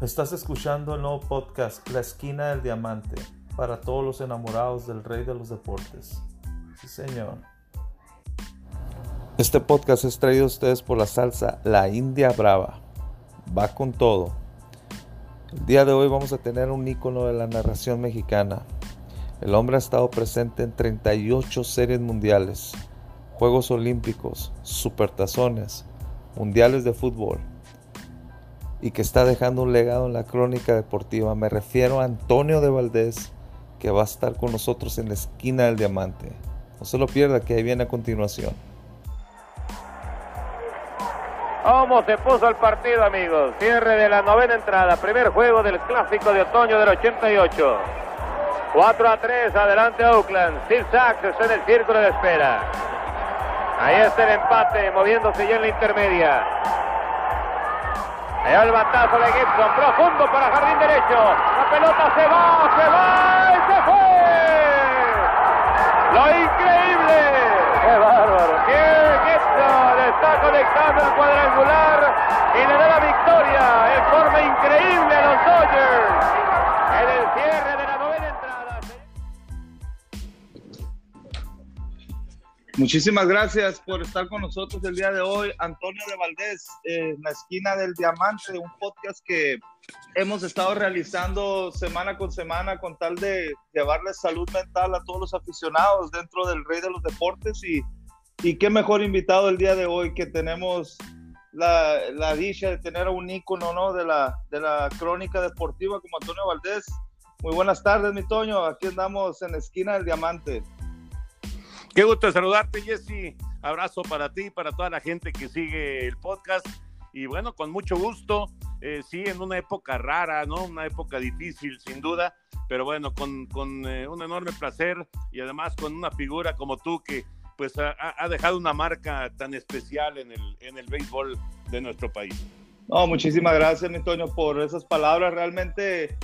Estás escuchando el nuevo podcast La Esquina del Diamante para todos los enamorados del Rey de los Deportes. Sí, señor. Este podcast es traído a ustedes por la salsa La India Brava. Va con todo. El día de hoy vamos a tener un ícono de la narración mexicana. El hombre ha estado presente en 38 series mundiales, Juegos Olímpicos, Supertazones, Mundiales de Fútbol y que está dejando un legado en la crónica deportiva. Me refiero a Antonio de Valdés, que va a estar con nosotros en la esquina del diamante. No se lo pierda, que ahí viene a continuación. ¿Cómo se puso el partido, amigos? Cierre de la novena entrada, primer juego del clásico de otoño del 88. 4 a 3, adelante Oakland. Steve Sachs está en el círculo de espera. Ahí está el empate, moviéndose ya en la intermedia. Allá el batazo de Gibson, profundo para jardín derecho. La pelota se va, se va y se fue. Lo increíble. ¡Qué bárbaro! ¡Qué Gibson está conectando el cuadrangular y le da la victoria en forma increíble a los Dodgers en el cierre de Muchísimas gracias por estar con nosotros el día de hoy. Antonio de Valdés, eh, en la esquina del Diamante, un podcast que hemos estado realizando semana con semana con tal de llevarles salud mental a todos los aficionados dentro del Rey de los Deportes. Y, y qué mejor invitado el día de hoy que tenemos la, la dicha de tener a un ícono ¿no? de, la, de la crónica deportiva como Antonio Valdés. Muy buenas tardes, mi Toño. Aquí andamos en la esquina del Diamante. Qué gusto saludarte, Jesse. Abrazo para ti, para toda la gente que sigue el podcast. Y bueno, con mucho gusto. Eh, sí, en una época rara, ¿no? Una época difícil, sin duda. Pero bueno, con, con eh, un enorme placer y además con una figura como tú que pues ha, ha, dejado una marca tan especial en el, en el béisbol de nuestro país. No, muchísimas gracias, mi Toño, por esas palabras. Realmente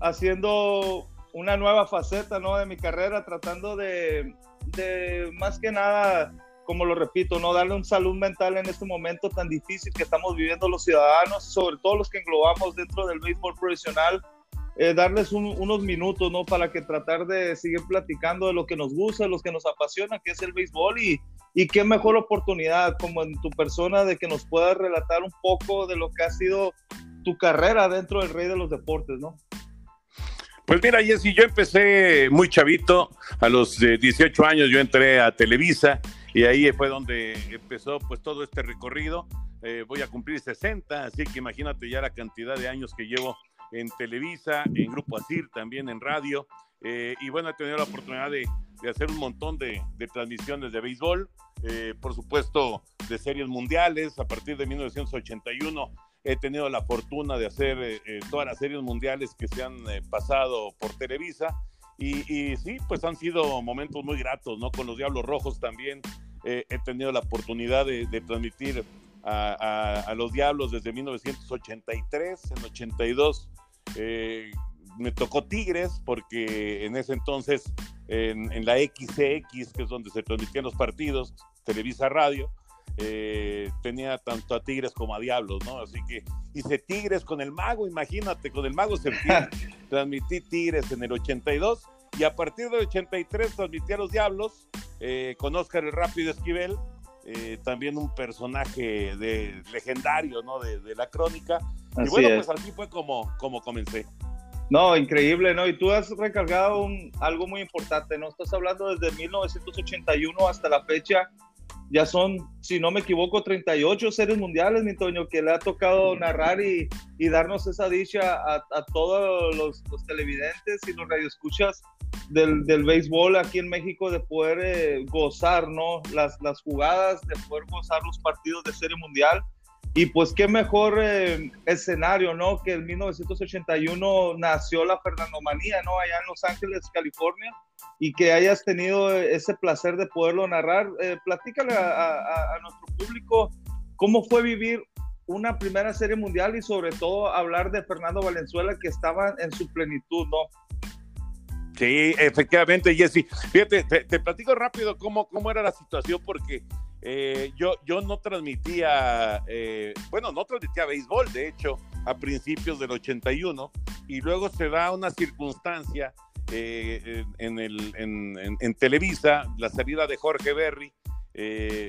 haciendo una nueva faceta, ¿no? De mi carrera, tratando de, de más que nada, como lo repito, no darle un salud mental en este momento tan difícil que estamos viviendo los ciudadanos, sobre todo los que englobamos dentro del béisbol profesional, eh, darles un, unos minutos, ¿no? Para que tratar de seguir platicando de lo que nos gusta, de lo que nos apasiona, que es el béisbol y, y qué mejor oportunidad como en tu persona de que nos puedas relatar un poco de lo que ha sido tu carrera dentro del rey de los deportes, ¿no? Pues mira, Jessy, yo empecé muy chavito, a los 18 años yo entré a Televisa y ahí fue donde empezó pues todo este recorrido. Eh, voy a cumplir 60, así que imagínate ya la cantidad de años que llevo en Televisa, en Grupo Asir, también en radio. Eh, y bueno, he tenido la oportunidad de, de hacer un montón de, de transmisiones de béisbol, eh, por supuesto de series mundiales. A partir de 1981 he tenido la fortuna de hacer eh, eh, todas las series mundiales que se han eh, pasado por Televisa. Y, y, sí, pues han sido momentos muy gratos, ¿no? Con los Diablos Rojos también he tenido la oportunidad de, de transmitir a, a, a, los Diablos desde 1983, en 82. me tocó Tigres porque en ese entonces en, en, la XCX, que es donde se transmitían los partidos, Televisa Radio, eh, tenía tanto a Tigres como a Diablos, ¿no? Así que hice Tigres con el Mago, imagínate, con el Mago Servín, transmití Tigres en el 82 y a partir del 83 transmití a los Diablos eh, con Oscar el Rápido Esquivel, eh, también un personaje de, legendario, ¿no? De, de la crónica. Así y bueno, es. pues así fue como, como comencé. No, increíble, ¿no? Y tú has recargado un, algo muy importante, ¿no? Estás hablando desde 1981 hasta la fecha ya son, si no me equivoco, 38 series mundiales, mi Toño, que le ha tocado narrar y, y darnos esa dicha a, a todos los, los, televidentes y los radioescuchas del, del béisbol aquí en México de poder eh, gozar, ¿no? Las, las jugadas, de poder gozar los partidos de serie mundial. Y pues qué mejor eh, escenario, ¿no? Que en 1981 nació la Fernandomanía, ¿no? Allá en Los Ángeles, California y que hayas tenido ese placer de poderlo narrar. Eh, platícale a, nuestro público cómo fue vivir una primera serie mundial y sobre todo hablar de Fernando Valenzuela que estaba en su plenitud, ¿no? Sí, efectivamente, Jesse. Fíjate, te, te, platico rápido cómo, cómo era la situación porque eh, yo, yo no transmitía, eh, bueno, no transmitía béisbol, de hecho, a principios del 81, y luego se da una circunstancia eh, en, el, en, Televisa, la salida de Jorge Berry.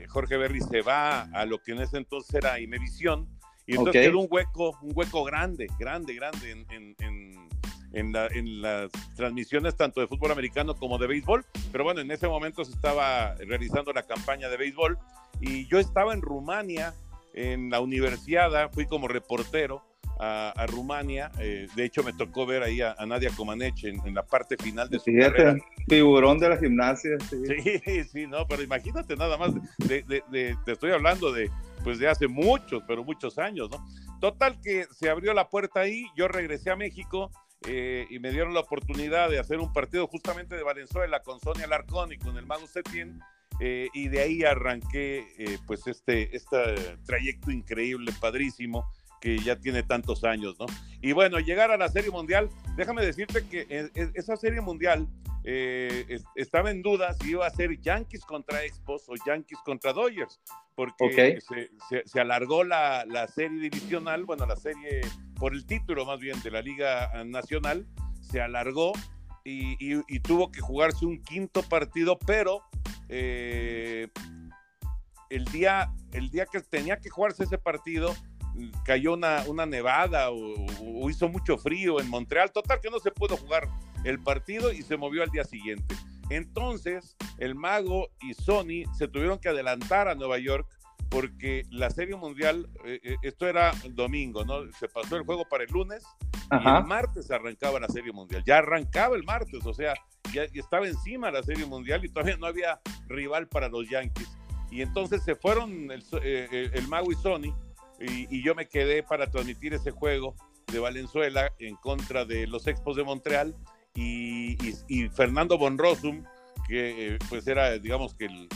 Jorge Berry se va a lo que en ese entonces era Imevisión, y entonces quedó un hueco, un hueco grande, grande, grande en, en, las transmisiones tanto de fútbol americano como de béisbol. Pero bueno, en ese momento se estaba realizando la campaña de béisbol y yo estaba en Rumania, en la universidad, fui como reportero a, Rumania. Eh, de hecho, me tocó ver ahí a, Nadia Comaneci en, la parte final de su carrera. Figurón de la gimnasia. Sí. sí, no, pero imagínate nada más, te estoy hablando de, pues de hace muchos, pero muchos años, ¿no? Total que se abrió la puerta ahí, yo regresé a México eh, y me dieron la oportunidad de hacer un partido justamente de Valenzuela con Sonia Larcón y con el Mago Setien. Eh, y de ahí arranqué eh, pues este, este trayecto increíble, padrísimo, que ya tiene tantos años, ¿no? Y bueno, llegar a la Serie Mundial, déjame decirte que esa Serie Mundial estaba en duda si iba a ser Yankees contra Expos o Yankees contra Dodgers, porque se, alargó la, la, serie divisional, bueno, la serie por el título más bien de la Liga Nacional, se alargó y, tuvo que jugarse un quinto partido, pero eh, el, día, el día que tenía que jugarse ese partido, cayó una, una nevada o, hizo mucho frío en Montreal, total que no se pudo jugar el partido y se movió al día siguiente. Entonces, el Mago y Sony se tuvieron que adelantar a Nueva York porque la Serie Mundial, eh, eh, esto era domingo, ¿no? Se pasó el juego para el lunes y el martes arrancaba la Serie Mundial. Ya arrancaba el martes, o sea, ya, estaba encima la Serie Mundial y todavía no había rival para los Yankees. Y entonces se fueron el, eh, Mago y Sony y, yo me quedé para transmitir ese juego de Valenzuela en contra de los Expos de Montreal y, Fernando Bonrosum, que eh, pues era, digamos que el,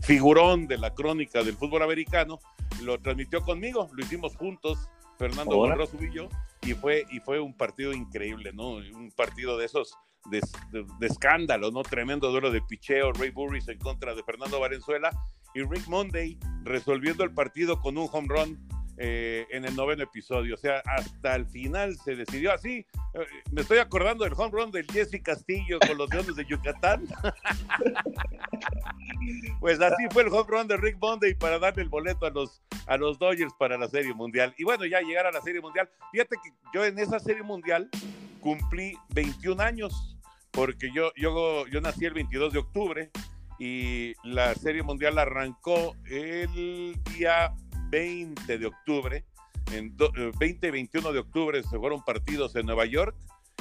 figurón de la crónica del fútbol americano, lo transmitió conmigo, lo hicimos juntos, Fernando Bonrosum y yo, y fue, y fue un partido increíble, ¿no? Un partido de esos de, escándalo, ¿no? Tremendo duelo de picheo, Ray Burris en contra de Fernando Valenzuela y Rick Monday resolviendo el partido con un home run eh, en el noveno episodio. O sea, hasta el final se decidió así. Eh, me estoy acordando del home run del Jesse Castillo con los Leones de Yucatán. pues así fue el home run de Rick Monday para darle el boleto a los, a los Dodgers para la Serie Mundial. Y bueno, ya llegar a la Serie Mundial. Fíjate que yo en esa Serie Mundial cumplí 21 años porque yo, yo, yo nací el 22 de octubre y la Serie Mundial arrancó el día 20 de octubre. En 20 y 21 de octubre se fueron partidos en Nueva York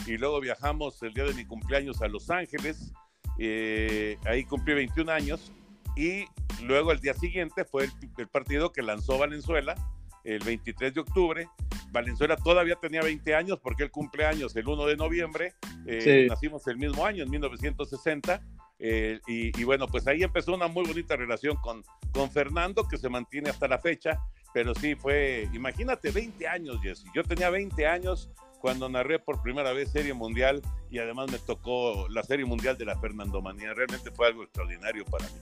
y luego viajamos el día de mi cumpleaños a Los Ángeles. Eh, ahí cumplí 21 años y luego el día siguiente fue el, partido que lanzó Valenzuela el 23 de octubre. Valenzuela todavía tenía 20 años porque él cumpleaños el 1 de noviembre. Eh, nacimos el mismo año, en 1960. Eh, y, bueno, pues ahí empezó una muy bonita relación con, con Fernando, que se mantiene hasta la fecha, pero sí fue, imagínate, 20 años, Jesse. Yo tenía 20 años cuando narré por primera vez Serie Mundial y además me tocó la Serie Mundial de la Fernando Manía. Realmente fue algo extraordinario para mí.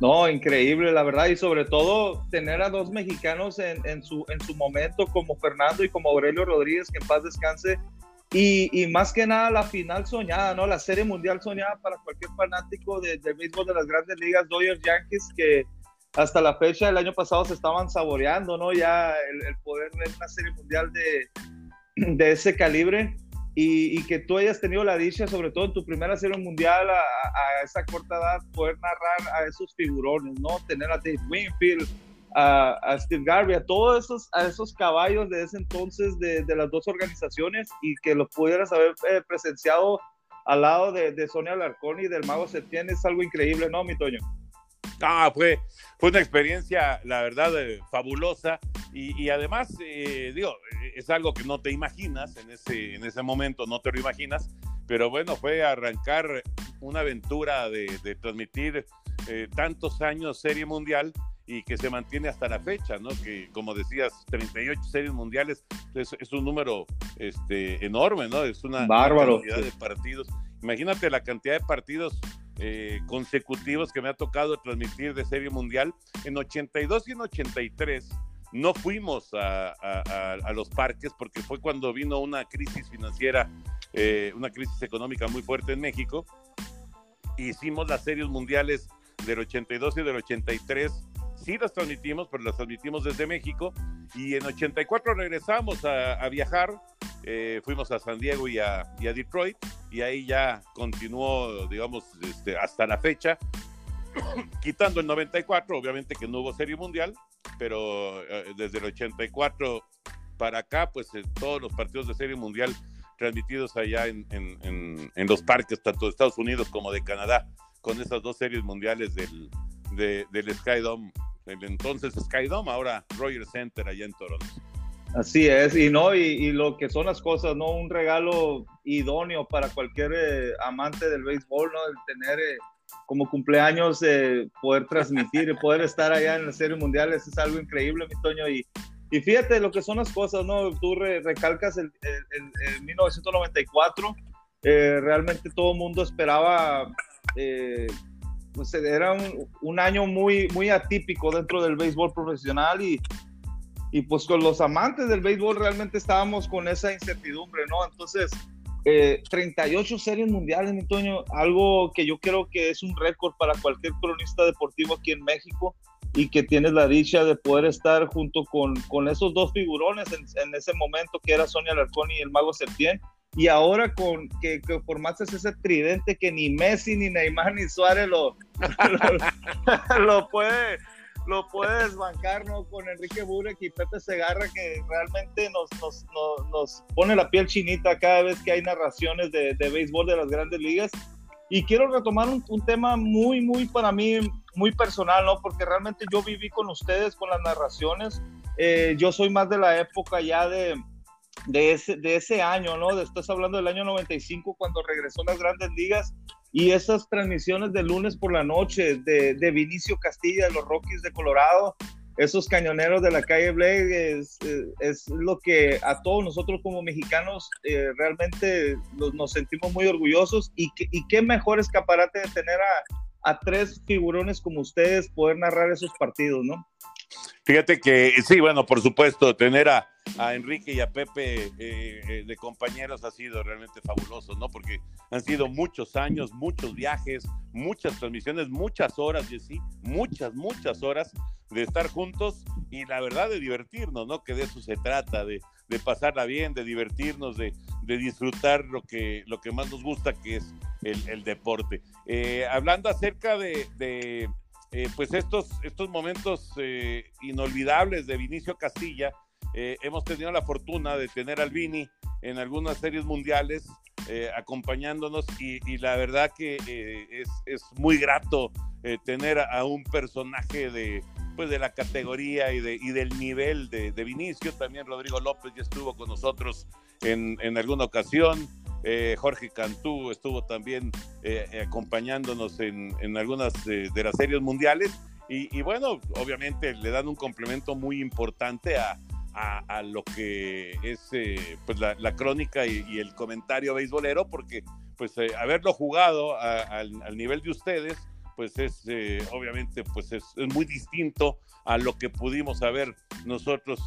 No, increíble, la verdad, y sobre todo tener a dos mexicanos en, en, su, en su momento como Fernando y como Aurelio Rodríguez, que en paz descanse, y, más que nada la final soñada, ¿no? La serie mundial soñada para cualquier fanático de, del de las grandes ligas, Dodgers Yankees, que hasta la fecha del año pasado se estaban saboreando, ¿no? Ya el, poder ver una serie mundial de, de ese calibre y, que tú hayas tenido la dicha, sobre todo en tu primera serie mundial, a, a, esa corta edad, poder narrar a esos figurones, ¿no? Tener a Dave Winfield, a, Steve Garvey, a todos esos, a esos caballos de ese entonces de, de las dos organizaciones y que los pudieras haber eh, presenciado al lado de, de Sonia Larcón y del Mago Septién es algo increíble, ¿no, mi Toño? Ah, fue, fue una experiencia, la verdad, eh, fabulosa y, y además, eh, digo, es algo que no te imaginas en ese, en ese momento, no te lo imaginas, pero bueno, fue arrancar una aventura de transmitir tantos años Serie Mundial y que se mantiene hasta la fecha, ¿no? Que como decías, 38 series mundiales es, un número este, enorme, ¿no? Es una, Bárbaro, cantidad de partidos. Imagínate la cantidad de partidos eh, consecutivos que me ha tocado transmitir de Serie Mundial. En 82 y en 83 no fuimos a, los parques porque fue cuando vino una crisis financiera, eh, una crisis económica muy fuerte en México. Hicimos las series mundiales del 82 y del 83 sí las transmitimos, pero las transmitimos desde México. Y en 84 regresamos a, viajar. Eh, fuimos a San Diego y a, Detroit. Y ahí ya continuó, digamos, este, hasta la fecha. Quitando el 94, obviamente que no hubo Serie Mundial, pero eh, desde el 84 para acá, pues eh, todos los partidos de Serie Mundial transmitidos allá en, en, los parques, tanto de Estados Unidos como de Canadá, con esas dos series mundiales del, del Sky Dome el entonces Skydome, ahora Roger Center allá en Toronto. Así es, y no, y, lo que son las cosas, ¿no? Un regalo idóneo para cualquier eh, amante del béisbol, ¿no? El tener eh, como cumpleaños, eh, poder transmitir, y poder estar allá en la Serie Mundial, es algo increíble, mi Toño, y, y fíjate lo que son las cosas, ¿no? Tú recalcas el, el, el 1994, realmente todo el mundo esperaba pues era un, año muy, muy atípico dentro del béisbol profesional y, y pues con los amantes del béisbol realmente estábamos con esa incertidumbre, ¿no? Entonces, 38 eh, series mundiales, Antonio, algo que yo creo que es un récord para cualquier cronista deportivo aquí en México y que tienes la dicha de poder estar junto con, con esos dos figurones en, en, ese momento que era Sonia Larcón y el Mago Septién y ahora con que, que, formaste ese tridente que ni Messi, ni Neymar, ni Suárez lo, lo, puede lo puede desbancar ¿no? con Enrique Burek y Pepe Segarra que realmente nos, nos, nos, pone la piel chinita cada vez que hay narraciones de, de béisbol de las grandes ligas y quiero retomar un, un, tema muy, muy para mí, muy personal, ¿no? Porque realmente yo viví con ustedes, con las narraciones. Eh, yo soy más de la época ya de, de ese, de ese año, ¿no? Estás hablando del año 95 cuando regresó a las grandes ligas y esas transmisiones de lunes por la noche de, de Vinicio Castilla, los Rockies de Colorado, esos cañoneros de la calle Blake es, es, lo que a todos nosotros como mexicanos eh, realmente nos sentimos muy orgullosos y, y qué mejor escaparate de tener a, a tres figurones como ustedes poder narrar esos partidos, ¿no? Fíjate que sí, bueno, por supuesto, tener a, Enrique y a Pepe eh, eh, de compañeros ha sido realmente fabuloso, ¿no? Porque han sido muchos años, muchos viajes, muchas transmisiones, muchas horas, sí, muchas, muchas horas de estar juntos y la verdad de divertirnos, ¿no? Que de eso se trata, de, pasarla bien, de divertirnos, de, disfrutar lo que, lo que más nos gusta, que es el, deporte. Eh, hablando acerca de eh, pues estos, estos momentos eh, inolvidables de Vinicio Castilla. Eh, hemos tenido la fortuna de tener al Vini en algunas series mundiales acompañándonos y, la verdad que es, es, muy grato tener a, un personaje de, pues de la categoría y, de, y del nivel de, de, Vinicio. También Rodrigo López ya estuvo con nosotros en, en alguna ocasión. Eh, Jorge Cantú estuvo también eh, acompañándonos en, algunas de, las series mundiales. Y, bueno, obviamente le dan un complemento muy importante a, lo que es eh, pues la, crónica y, el comentario beisbolero, porque pues haberlo jugado al, nivel de ustedes, pues es obviamente pues es, muy distinto a lo que pudimos haber nosotros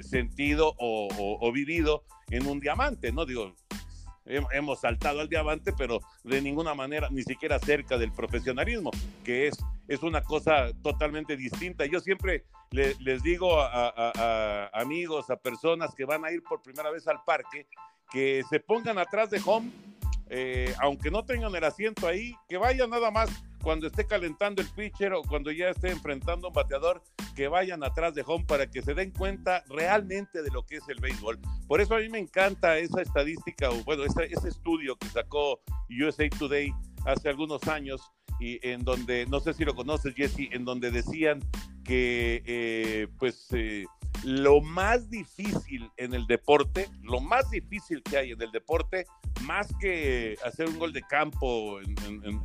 sentido o, o, vivido en un diamante, ¿no? Digo, hemos saltado al diamante, pero de ninguna manera, ni siquiera cerca del profesionalismo, que es, es una cosa totalmente distinta. Yo siempre les digo a, amigos, a personas que van a ir por primera vez al parque, que se pongan atrás de home, eh, aunque no tengan el asiento ahí, que vayan nada más cuando esté calentando el pitcher o cuando ya esté enfrentando a un bateador, que vayan atrás de home para que se den cuenta realmente de lo que es el béisbol. Por eso a mí me encanta esa estadística, o bueno, ese, estudio que sacó USA Today hace algunos años y en donde, no sé si lo conoces, Jesse, en donde decían que eh, pues eh, lo más difícil en el deporte, lo más difícil que hay en el deporte, más que hacer un gol de campo en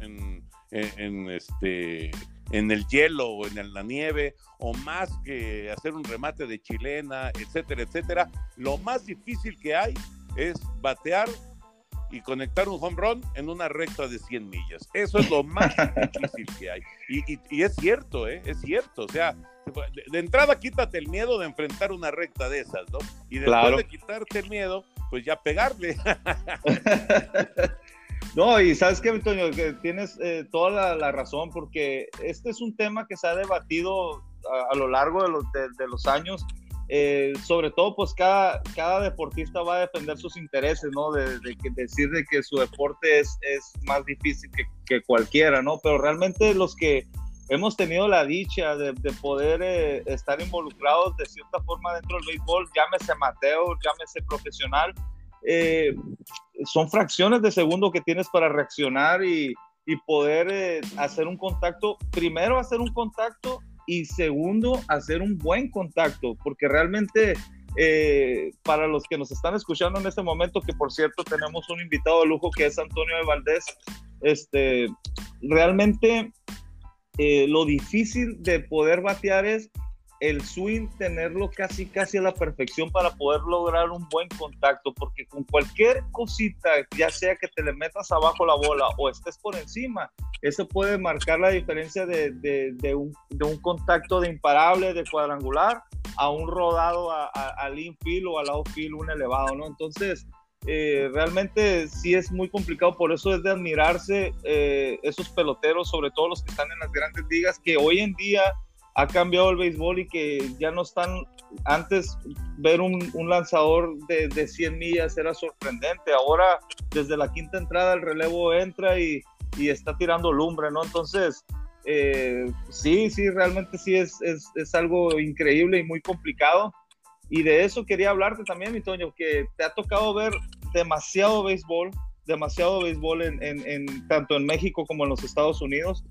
en, este, en el hielo o en la nieve, o más que hacer un remate de chilena, etcétera, etcétera. Lo más difícil que hay es batear y conectar un home run en una recta de 100 millas. Eso es lo más difícil que hay. Y, es cierto, ¿eh? es cierto. O sea, de, entrada quítate el miedo de enfrentar una recta de esas, ¿no? Y después de quitarte el miedo, pues ya pegarle. no, y sabes qué, Antonio, que tienes eh, toda la, razón, porque este es un tema que se ha debatido a, lo largo de los, de los años eh, sobre todo pues cada, cada deportista va a defender sus intereses, ¿no? De, decir de que su deporte es, es más difícil que, que, cualquiera, ¿no? Pero realmente los que hemos tenido la dicha de, poder eh, estar involucrados de cierta forma dentro del béisbol, llámese amateur, llámese profesional, eh, son fracciones de segundo que tienes para reaccionar y, y poder hacer un contacto, primero hacer un contacto y segundo, hacer un buen contacto, porque realmente eh, para los que nos están escuchando en este momento, que por cierto tenemos un invitado de lujo que es Antonio de Valdés, este, realmente eh, lo difícil de poder batear es el swing tenerlo casi casi a la perfección para poder lograr un buen contacto, porque con cualquier cosita, ya sea que te le metas abajo la bola o estés por encima, eso puede marcar la diferencia de, de, un, de un, contacto de imparable, de cuadrangular, a un rodado al infield o al outfield, un elevado, ¿no? Entonces, eh, realmente sí es muy complicado, por eso es de admirarse eh, esos peloteros, sobre todo los que están en las grandes ligas, que hoy en día ha cambiado el béisbol y que ya no están, antes ver un, lanzador de, de, 100 millas era sorprendente, ahora desde la quinta entrada el relevo entra y, y está tirando lumbre, ¿no? Entonces, eh, sí, sí, realmente sí es, es, es, algo increíble y muy complicado. Y de eso quería hablarte también, mi Toño, que te ha tocado ver demasiado béisbol, demasiado béisbol en, en, en, tanto en México como en los Estados Unidos.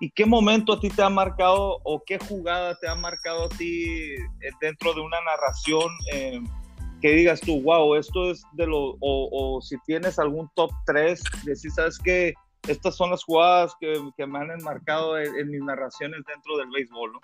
¿Y qué momento a ti te ha marcado o qué jugada te ha marcado a ti eh, dentro de una narración eh, que digas tú, wow, esto es de lo, o, si tienes algún top 3, decir, sabes que estas son las jugadas que, que me han enmarcado en, mis narraciones dentro del béisbol, ¿no?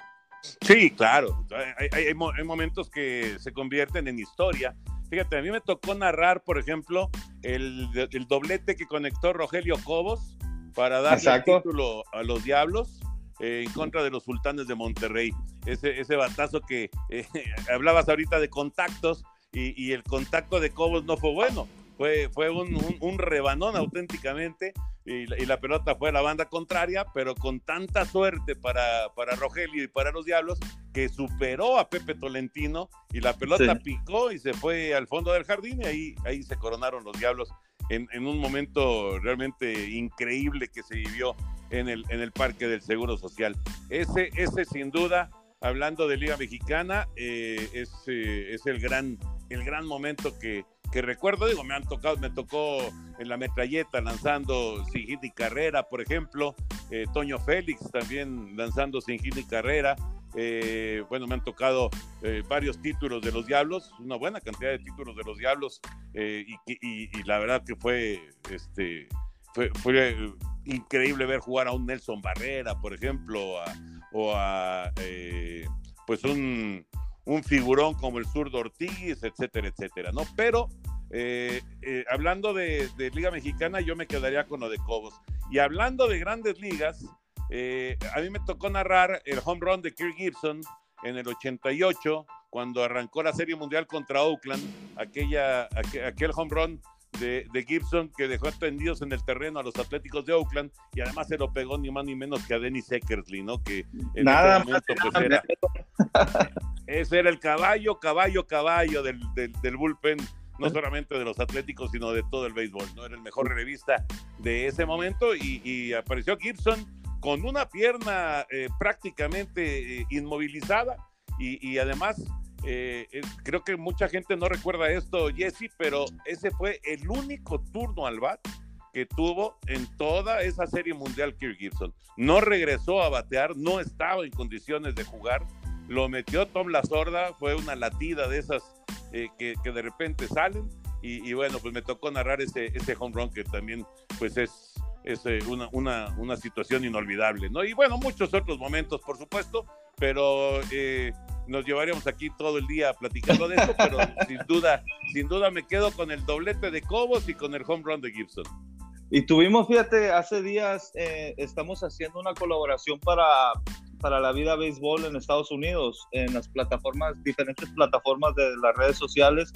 Sí, claro, hay, hay, hay, momentos que se convierten en historia. Fíjate, a mí me tocó narrar, por ejemplo, el, el doblete que conectó Rogelio Cobos para darle el título a los Diablos eh, en contra de los Sultanes de Monterrey. Ese, ese batazo que eh, hablabas ahorita de contactos y, el contacto de Cobos no fue bueno. Fue, fue un, un, rebanón auténticamente y la, pelota fue a la banda contraria, pero con tanta suerte para, para Rogelio y para los Diablos que superó a Pepe Tolentino y la pelota picó y se fue al fondo del jardín y ahí, ahí se coronaron los Diablos en, un momento realmente increíble que se vivió en el, en el Parque del Seguro Social. Ese, ese sin duda, hablando de Liga Mexicana, eh, es, eh, es el, gran, el gran momento que, que recuerdo, digo, me han tocado, me tocó en la metralleta lanzando Sin Hit y Carrera, por ejemplo, eh, Toño Félix también lanzando Sin Hit y Carrera, eh, bueno, me han tocado eh, varios títulos de los Diablos, una buena cantidad de títulos de los Diablos, y, la verdad que fue, este, fue, increíble ver jugar a un Nelson Barrera, por ejemplo, o a pues un un figurón como el zurdo Ortiz, etcétera, etcétera, ¿no? Pero eh, eh, hablando de, Liga Mexicana, yo me quedaría con lo de Cobos. Y hablando de grandes ligas, eh, a mí me tocó narrar el home run de Kirk Gibson en el 88, cuando arrancó la Serie Mundial contra Oakland, aquella, aquel home run de, Gibson que dejó tendidos en el terreno a los Atléticos de Oakland y además se lo pegó ni más ni menos que a Dennis Eckersley, ¿no? Que en Nada ese momento pues era, ese era el caballo, caballo, caballo del, del, bullpen no solamente de los Atléticos, sino de todo el béisbol, ¿no? Era el mejor revista de ese momento y, apareció Gibson con una pierna eh, prácticamente eh, inmovilizada y, y, además eh, eh, creo que mucha gente no recuerda esto, Jesse, pero ese fue el único turno al bat que tuvo en toda esa serie mundial Kirk Gibson. No regresó a batear, no estaba en condiciones de jugar. Lo metió Tom La Sorda, fue una latida de esas eh, que, de repente salen. Y, bueno, pues me tocó narrar ese, ese home run que también pues es, es una, una, una, situación inolvidable, ¿no? Y bueno, muchos otros momentos, por supuesto, pero nos llevaríamos aquí todo el día platicando de eso, pero sin duda, sin duda me quedo con el doblete de Cobos y con el home run de Gibson. Y tuvimos, fíjate, hace días eh, estamos haciendo una colaboración para, para la vida béisbol en Estados Unidos, en las plataformas, diferentes plataformas de las redes sociales.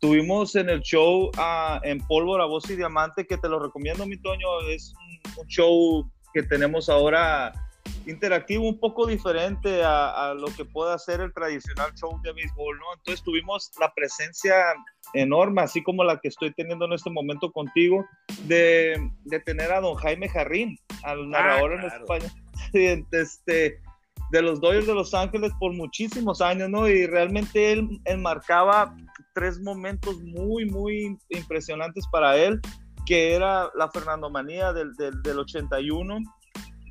Tuvimos en el show uh, en Pólvora, Voz y Diamante, que te lo recomiendo, mi Toño. Es un, un show que tenemos ahora interactivo, un poco diferente a, a, lo que puede hacer el tradicional show de béisbol, ¿no? Entonces tuvimos la presencia enorme, así como la que estoy teniendo en este momento contigo, de, de tener a don Jaime Jarrín, al narrador ah, claro. en España, este, de los Dodgers de Los Ángeles por muchísimos años, ¿no? Y realmente él, él marcaba tres momentos muy, muy impresionantes para él, que era la Fernando Manía del, del, del 81,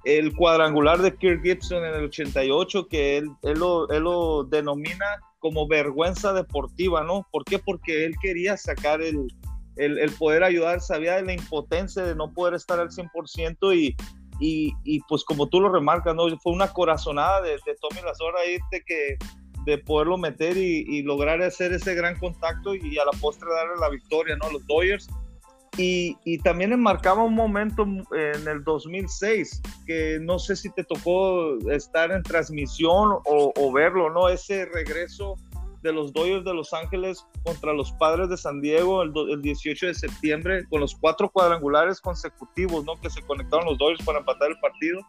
el cuadrangular de Kirk Gibson en el 88, que él, él, lo, él, lo, denomina como vergüenza deportiva, ¿no? ¿Por qué? Porque él quería sacar el, el, el, poder ayudar, sabía de la impotencia de no poder estar al 100% y, y, y pues como tú lo remarcas, ¿no? Fue una corazonada de, de Tommy Lazora ahí de que de poderlo meter y, lograr hacer ese gran contacto y a la postre darle la victoria, ¿no? Los Dodgers y, también enmarcaba un momento en el 2006, que no sé si te tocó estar en transmisión o, verlo, ¿no? Ese regreso de los Dodgers de Los Ángeles contra los Padres de San Diego el, el, 18 de septiembre, con los cuatro cuadrangulares consecutivos, ¿no? Que se conectaron los Dodgers para empatar el partido.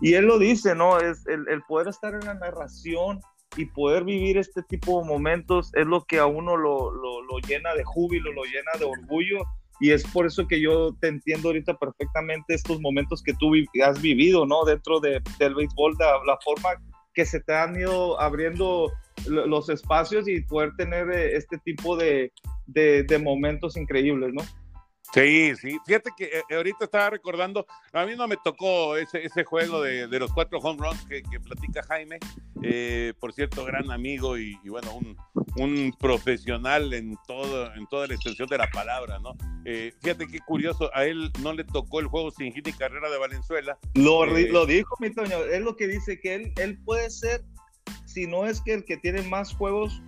Y él lo dice, ¿no? Es el poder estar en la narración y poder vivir este tipo de momentos es lo que a uno lo, lo, llena de júbilo, lo llena de orgullo y es por eso que yo te entiendo ahorita perfectamente estos momentos que tú has vivido, ¿no? Dentro de, del béisbol, la forma que se te han ido abriendo los espacios y poder tener eh, este tipo de, de, de momentos increíbles, ¿no? Sí, sí. Fíjate que eh, ahorita estaba recordando, a mí no me tocó ese, ese juego de, de, los cuatro home runs que, que platica Jaime. Eh, por cierto, gran amigo y, y bueno, un, un, profesional en, todo, en toda la extensión de la palabra, ¿no? Eh, fíjate qué curioso, a él no le tocó el juego sin hit y carrera de Valenzuela. Lo, lo dijo, mi Toño, es lo que dice que él, él puede ser, si no es que el que tiene más juegos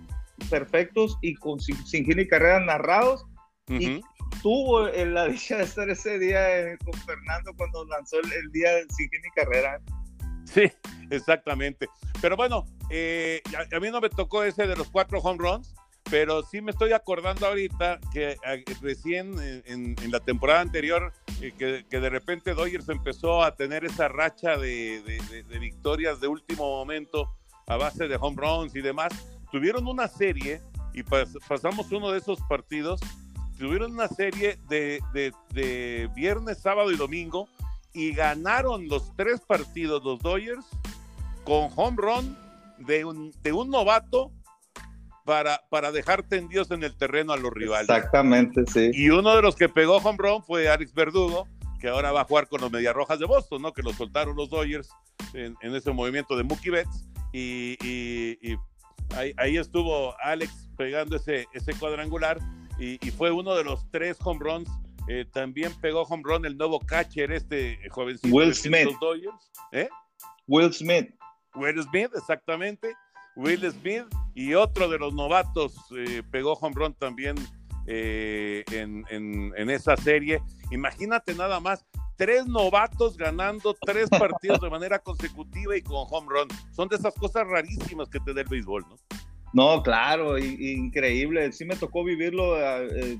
perfectos y con, sin, sin hit y carrera narrados. Uh -huh. y tuvo la dicha de estar ese día eh, con Fernando cuando lanzó el, día fin y carrera. Sí, exactamente. Pero bueno, eh, a, mí no me tocó ese de los cuatro home runs, pero sí me estoy acordando ahorita que recién en, la temporada anterior, eh, que, de repente Dodgers empezó a tener esa racha de, de, de, de victorias de último momento a base de home runs y demás. Tuvieron una serie y pas, pasamos uno de esos partidos tuvieron una serie de, de, de, viernes, sábado y domingo y ganaron los tres partidos los Dodgers con home run de un, de un novato para, para dejar tendidos en el terreno a los rivales. Exactamente, sí. Y uno de los que pegó home run fue Alex Verdugo, que ahora va a jugar con los Mediarrojas de Boston, ¿no? Que lo soltaron los Dodgers en, en ese movimiento de Mookie Betts. Y, y, y ahí, ahí, estuvo Alex pegando ese, ese cuadrangular y, y, fue uno de los tres home runs. Eh, también pegó home run el nuevo catcher, este jovencito Will Smith. Los Dodgers. ¿Eh? Will Smith. Will Smith, exactamente. Will Smith y otro de los novatos eh, pegó home run también eh, en, en, en, esa serie. Imagínate nada más, tres novatos ganando tres partidos de manera consecutiva y con home run. Son de esas cosas rarísimas que te da el béisbol, ¿no? No, claro, increíble. Sí me tocó vivirlo eh,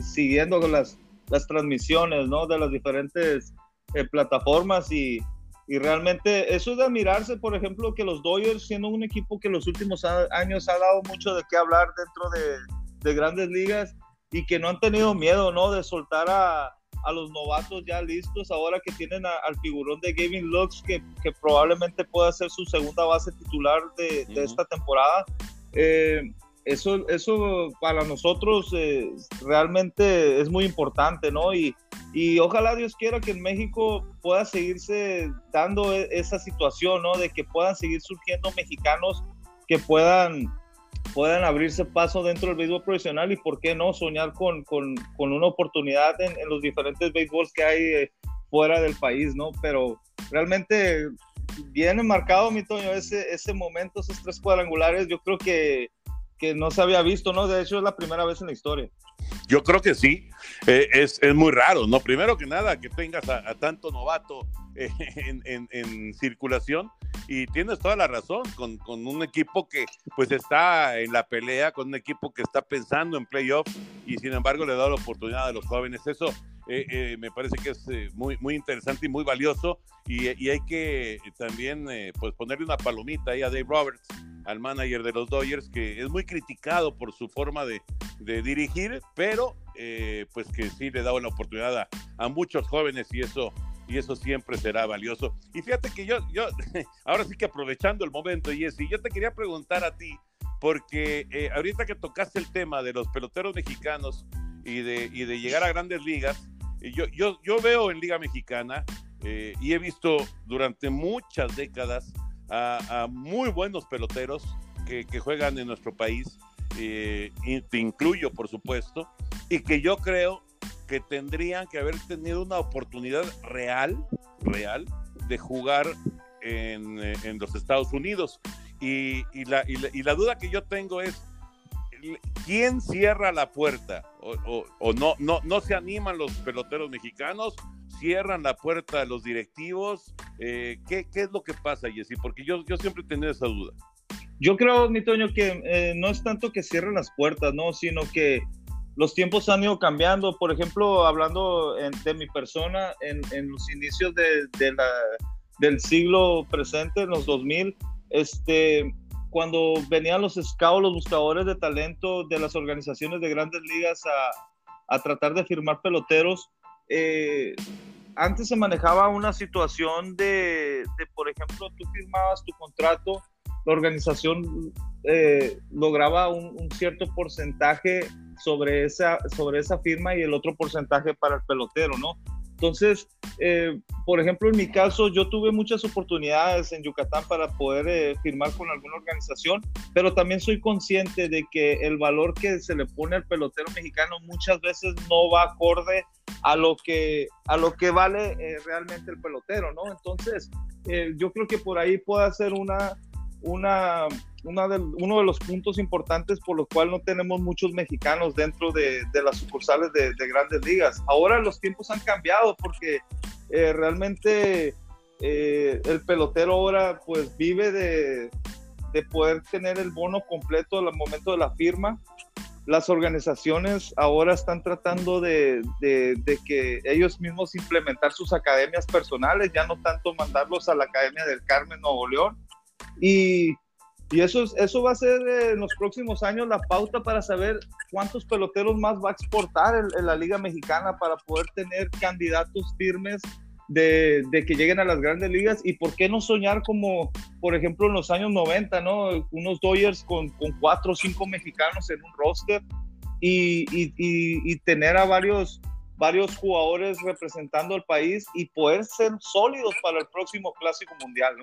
siguiendo las, las transmisiones, ¿no? De las diferentes eh, plataformas y, y, realmente eso es de admirarse, por ejemplo, que los Dodgers, siendo un equipo que en los últimos años ha dado mucho de qué hablar dentro de, de grandes ligas y que no han tenido miedo, ¿no? De soltar a, a los novatos ya listos, ahora que tienen a, al figurón de Gavin Lux, que, que, probablemente pueda ser su segunda base titular de, uh -huh. esta temporada. Eh, eso, eso para nosotros eh, realmente es muy importante, ¿no? Y, y, ojalá Dios quiera que en México pueda seguirse dando e, esa situación, ¿no? De que puedan seguir surgiendo mexicanos que puedan, puedan abrirse paso dentro del béisbol profesional y, ¿por qué no? Soñar con, con, una oportunidad en, en, los diferentes béisbols que hay eh, fuera del país, ¿no? Pero realmente viene marcado, mi Toño, ese, ese momento, esos tres cuadrangulares, yo creo que, que no se había visto, ¿no? De hecho, es la primera vez en la historia. Yo creo que sí, eh, es, es, muy raro, ¿no? Primero que nada, que tengas a, tanto novato eh, en, en, en, circulación y tienes toda la razón, con, con, un equipo que pues está en la pelea, con un equipo que está pensando en playoff y sin embargo le da la oportunidad a los jóvenes. Eso eh, eh, me parece que es eh, muy, muy interesante y muy valioso y, y hay que también pues ponerle una palomita ahí a Dave Roberts, al manager de los Dodgers, que es muy criticado por su forma de, de dirigir, pero pues que sí le da una oportunidad a, a muchos jóvenes y eso y eso siempre será valioso. Y fíjate que yo, yo, ahora sí que aprovechando el momento, Jesse, yo te quería preguntar a ti, porque eh, ahorita que tocaste el tema de los peloteros mexicanos y de, y de llegar a grandes ligas, yo, yo, yo veo en Liga Mexicana eh, y he visto durante muchas décadas a, muy buenos peloteros que, juegan en nuestro país, eh, te incluyo por supuesto, y que yo creo que tendrían que haber tenido una oportunidad real, real, de jugar en, eh, los Estados Unidos. Y, la, y, la, duda que yo tengo es, ¿quién cierra la puerta? ¿O, o, o no, no, no se animan los peloteros mexicanos? ¿Cierran la puerta a los directivos? Eh, ¿qué, ¿qué, es lo que pasa, Jessy? Porque yo, yo siempre he tenido esa duda. Yo creo, mi Toño, que eh, no es tanto que cierren las puertas, ¿no? Sino que los tiempos han ido cambiando. Por ejemplo, hablando en, de mi persona, en, en los inicios de, de la, del siglo presente, en los 2000, este, cuando venían los scouts, los buscadores de talento de las organizaciones de grandes ligas a, a tratar de firmar peloteros, eh, antes se manejaba una situación de, por ejemplo, tú firmabas tu contrato, la organización eh, lograba un, un, cierto porcentaje sobre esa, sobre esa firma y el otro porcentaje para el pelotero, ¿no? Entonces, eh, por ejemplo, en mi caso, yo tuve muchas oportunidades en Yucatán para poder eh, firmar con alguna organización, pero también soy consciente de que el valor que se le pone al pelotero mexicano muchas veces no va acorde a lo que, a lo que vale eh, realmente el pelotero, ¿no? Entonces, eh, yo creo que por ahí puede ser una, una, una de, uno de los puntos importantes por los cuales no tenemos muchos mexicanos dentro de, de las sucursales de, de, grandes ligas. Ahora los tiempos han cambiado porque eh, realmente eh, el pelotero ahora pues vive de, de poder tener el bono completo al momento de la firma. Las organizaciones ahora están tratando de, de, de, que ellos mismos implementar sus academias personales, ya no tanto mandarlos a la Academia del Carmen Nuevo León. Y, eso, va a ser en los próximos años la pauta para saber cuántos peloteros más va a exportar la Liga Mexicana para poder tener candidatos firmes de, que lleguen a las grandes ligas y por qué no soñar como, por ejemplo, en los años 90, ¿no? Unos Dodgers con, cuatro o cinco mexicanos en un roster y, tener a varios, jugadores representando al país y poder ser sólidos para el próximo Clásico Mundial.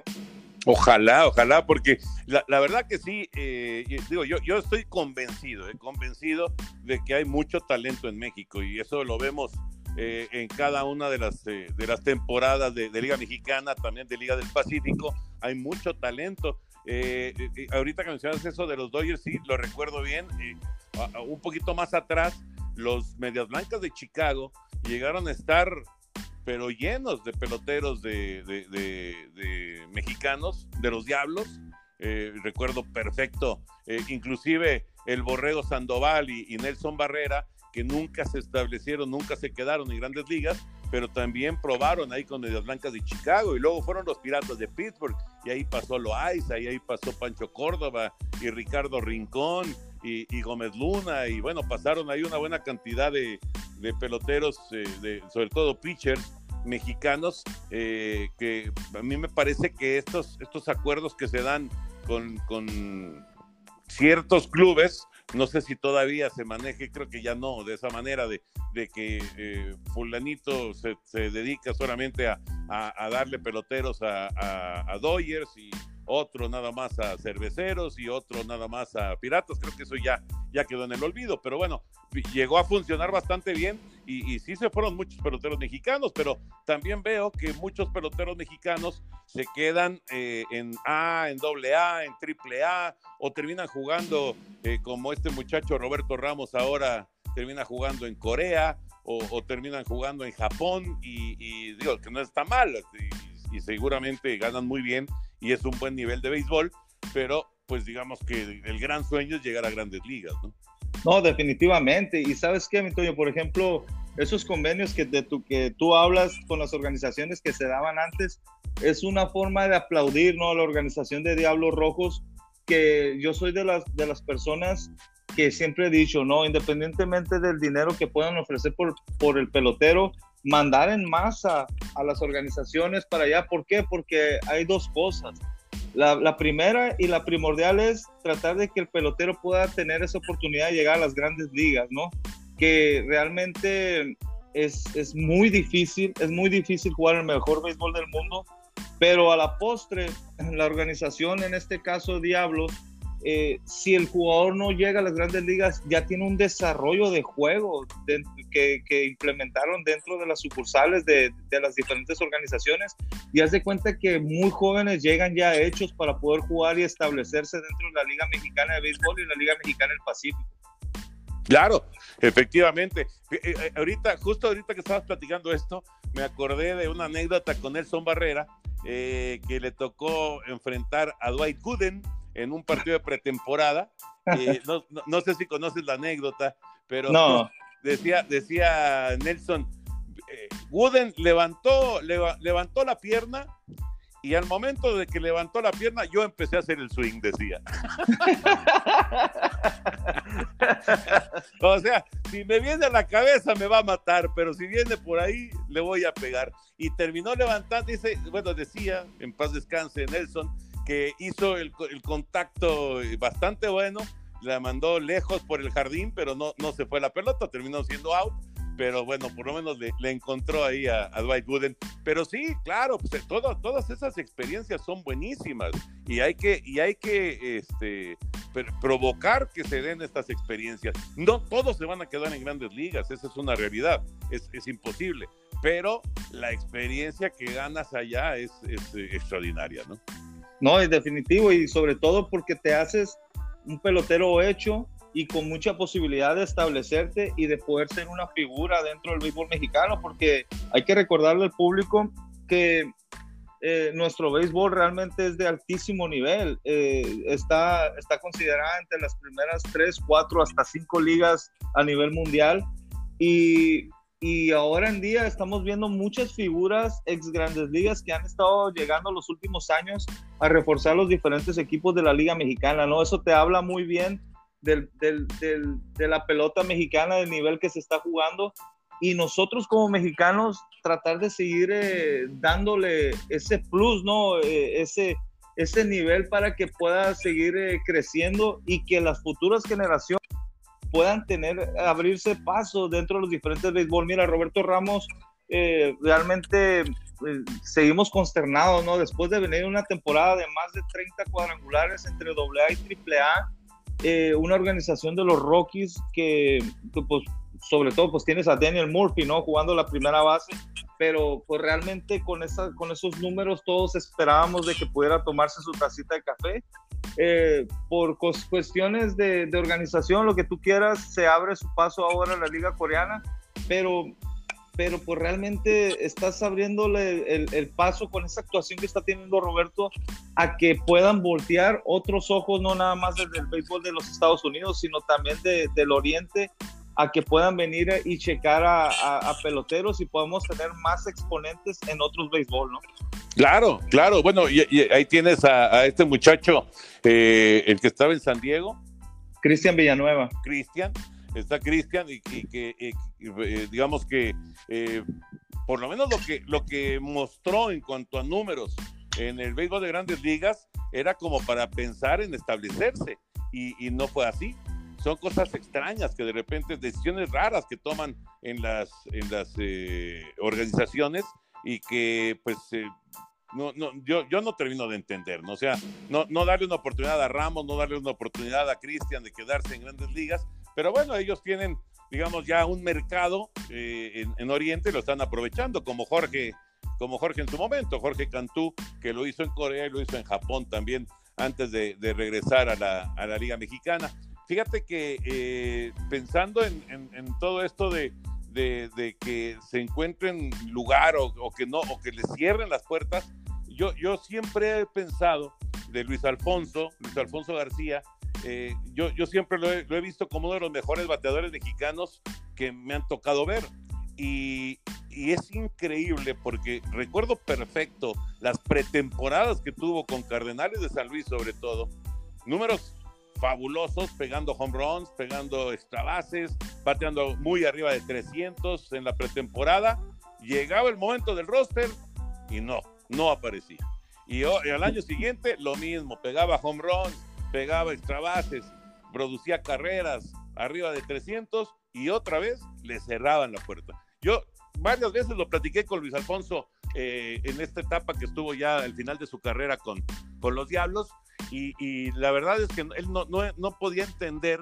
Ojalá, ojalá, porque la, verdad que sí, eh, digo, yo, yo estoy convencido, eh, convencido de que hay mucho talento en México y eso lo vemos eh, en cada una de las, eh, de las temporadas de, de, Liga Mexicana, también de Liga del Pacífico, hay mucho talento. Ahorita que mencionas eso de los Dodgers, sí, lo recuerdo bien. un poquito más atrás, los Medias Blancas de Chicago llegaron a estar pero llenos de peloteros de, de, de, mexicanos, de los Diablos. Eh, recuerdo perfecto, eh, inclusive el Borrego Sandoval y, y, Nelson Barrera, que nunca se establecieron, nunca se quedaron en grandes ligas, pero también probaron ahí con Medias Blancas de Chicago y luego fueron los Piratas de Pittsburgh y ahí pasó Loaiza y ahí pasó Pancho Córdoba y Ricardo Rincón y, Gómez Luna y bueno, pasaron ahí una buena cantidad de, peloteros, eh, sobre todo pitchers mexicanos, eh, que a mí me parece que estos, estos acuerdos que se dan con, con ciertos clubes, no sé si todavía se maneje, creo que ya no, de esa manera de, de que eh, fulanito se, dedica solamente a, a, a darle peloteros a, a, Dodgers y otro nada más a cerveceros y otro nada más a piratas, creo que eso ya, ya quedó en el olvido, pero bueno, llegó a funcionar bastante bien y, sí se fueron muchos peloteros mexicanos, pero también veo que muchos peloteros mexicanos se quedan eh, en A, en doble A, en triple A, o terminan jugando eh, como este muchacho Roberto Ramos ahora termina jugando en Corea, o, terminan jugando en Japón, y, digo que no está mal, y, y seguramente ganan muy bien, y es un buen nivel de béisbol, pero pues digamos que el gran sueño es llegar a grandes ligas, ¿no? No, definitivamente. Y sabes qué, Antonio, por ejemplo, esos convenios que, de tu, que tú hablas con las organizaciones que se daban antes, es una forma de aplaudir ¿no? a la organización de Diablos Rojos, que yo soy de las, de las personas que siempre he dicho, ¿no? Independientemente del dinero que puedan ofrecer por, por el pelotero, mandar en masa a las organizaciones para allá. ¿Por qué? Porque hay dos cosas. La, primera y la primordial es tratar de que el pelotero pueda tener esa oportunidad de llegar a las grandes ligas, ¿no? Que realmente es, es muy difícil, es muy difícil jugar el mejor béisbol del mundo, pero a la postre, la organización, en este caso Diablos, eh, si el jugador no llega a las grandes ligas, ya tiene un desarrollo de juego que, implementaron dentro de las sucursales de, las diferentes organizaciones y haz de cuenta que muy jóvenes llegan ya hechos para poder jugar y establecerse dentro de la Liga Mexicana de Béisbol y la Liga Mexicana del Pacífico. Claro, efectivamente. Eh, eh, ahorita, justo ahorita que estabas platicando esto, me acordé de una anécdota con Nelson Barrera, que le tocó enfrentar a Dwight Gooden, en un partido de pretemporada. Eh, no, sé si conoces la anécdota, pero decía, decía Nelson, eh, Wooden levantó, levantó la pierna y al momento de que levantó la pierna, yo empecé a hacer el swing, decía. o sea, si me viene a la cabeza me va a matar, pero si viene por ahí, le voy a pegar. Y terminó levantando, dice, bueno, decía, en paz descanse Nelson, que hizo el, contacto bastante bueno, la mandó lejos por el jardín, pero no, no se fue la pelota, terminó siendo out. Pero bueno, por lo menos le, encontró ahí a, Dwight Gooden. Pero sí, claro, pues, eh, todas esas experiencias son buenísimas y hay que, y hay que este, provocar que se den estas experiencias. No todos se van a quedar en grandes ligas, esa es una realidad, es, es imposible. Pero la experiencia que ganas allá es, es eh, extraordinaria, ¿no? No, es definitivo y sobre todo porque te haces un pelotero hecho y con mucha posibilidad de establecerte y de poder ser una figura dentro del béisbol mexicano, porque hay que recordarle al público que eh, nuestro béisbol realmente es de altísimo nivel. Eh, está, está considerada entre las primeras tres, cuatro, hasta cinco ligas a nivel mundial. Y y ahora en día estamos viendo muchas figuras ex grandes ligas que han estado llegando los últimos años a reforzar los diferentes equipos de la Liga Mexicana, ¿no? Eso te habla muy bien del, del, de la pelota mexicana, del nivel que se está jugando. Y nosotros como mexicanos tratar de seguir eh, dándole ese plus, ¿no? Eh, ese, ese nivel para que pueda seguir eh, creciendo y que las futuras generaciones puedan tener, abrirse paso dentro de los diferentes béisbol. Mira, Roberto Ramos, eh, realmente eh, seguimos consternados, ¿no? Después de venir una temporada de más de 30 cuadrangulares entre AA y AAA, eh, una organización de los Rockies que, que, pues, sobre todo, pues tienes a Daniel Murphy, ¿no? Jugando la primera base, pero pues realmente con, esa, con esos números todos esperábamos de que pudiera tomarse su tacita de café. Eh, por cuestiones de, organización, lo que tú quieras, se abre su paso ahora a la liga coreana, pero, pero pues realmente estás abriéndole el, el, paso con esa actuación que está teniendo Roberto a que puedan voltear otros ojos, no nada más desde el béisbol de los Estados Unidos, sino también de, del Oriente a que puedan venir y checar a, peloteros y podemos tener más exponentes en otros béisbol, ¿no? Claro, claro. Bueno, y, ahí tienes a, este muchacho, eh, el que estaba en San Diego. Cristian Villanueva. Cristian, está Cristian y, que, eh, digamos que eh, por lo menos lo que, lo que mostró en cuanto a números en el béisbol de grandes ligas era como para pensar en establecerse y no fue así son cosas extrañas que de repente, decisiones raras que toman en las, en las eh, organizaciones y que pues eh, no, no, yo, yo no termino de entender, ¿no? O sea, no, no darle una oportunidad a Ramos, no darle una oportunidad a Cristian de quedarse en grandes ligas, pero bueno, ellos tienen digamos, ya un mercado eh, en, Oriente lo están aprovechando, como Jorge, como Jorge en su momento, Jorge Cantú, que lo hizo en Corea y lo hizo en Japón también antes de, regresar a la, a la, Liga Mexicana. Fíjate que eh, pensando en, todo esto de, de, que se encuentren lugar o, o, que no, o que le cierren las puertas, yo, yo siempre he pensado de Luis Alfonso, Luis Alfonso García, eh, yo, yo siempre lo he, visto como uno de los mejores bateadores mexicanos que me han tocado ver. Y, y, es increíble porque recuerdo perfecto las pretemporadas que tuvo con Cardenales de San Luis sobre todo. Números fabulosos, pegando home runs, pegando extra bases, bateando muy arriba de 300 en la pretemporada. Llegaba el momento del roster y no, no aparecía. Y, al año siguiente lo mismo, pegaba home runs, pegaba extra bases, producía carreras arriba de 300 y otra vez le cerraban la puerta. Yo varias veces lo platiqué con Luis Alfonso eh, en esta etapa que estuvo ya al final de su carrera con, con los Diablos y, la verdad es que él no, no, no, podía entender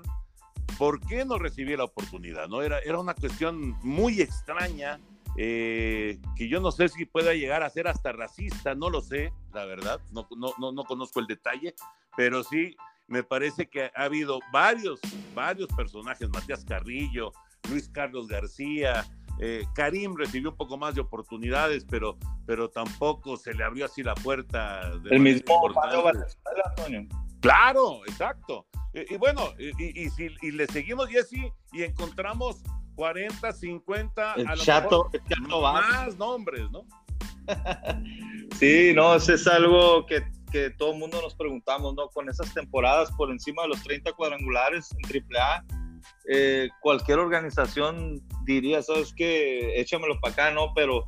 por qué no recibía la oportunidad, ¿no? Era, era una cuestión muy extraña, eh, que yo no sé si pueda llegar a ser hasta racista, no lo sé, la verdad, no, no, no, no conozco el detalle, pero sí me parece que ha habido varios, varios personajes, Matías Carrillo, Luis Carlos García, eh, Karim recibió un poco más de oportunidades, pero, pero tampoco se le abrió así la puerta. el mismo Antonio. Claro, exacto. Y, bueno, y, si y le seguimos, Jesse, y encontramos 40, 50, el a lo chato, más nombres, ¿no? sí, no, eso es algo que, que, todo el mundo nos preguntamos, ¿no? Con esas temporadas por encima de los 30 cuadrangulares en AAA, eh, cualquier organización diría, ¿sabes qué? Échamelo para acá, ¿no? Pero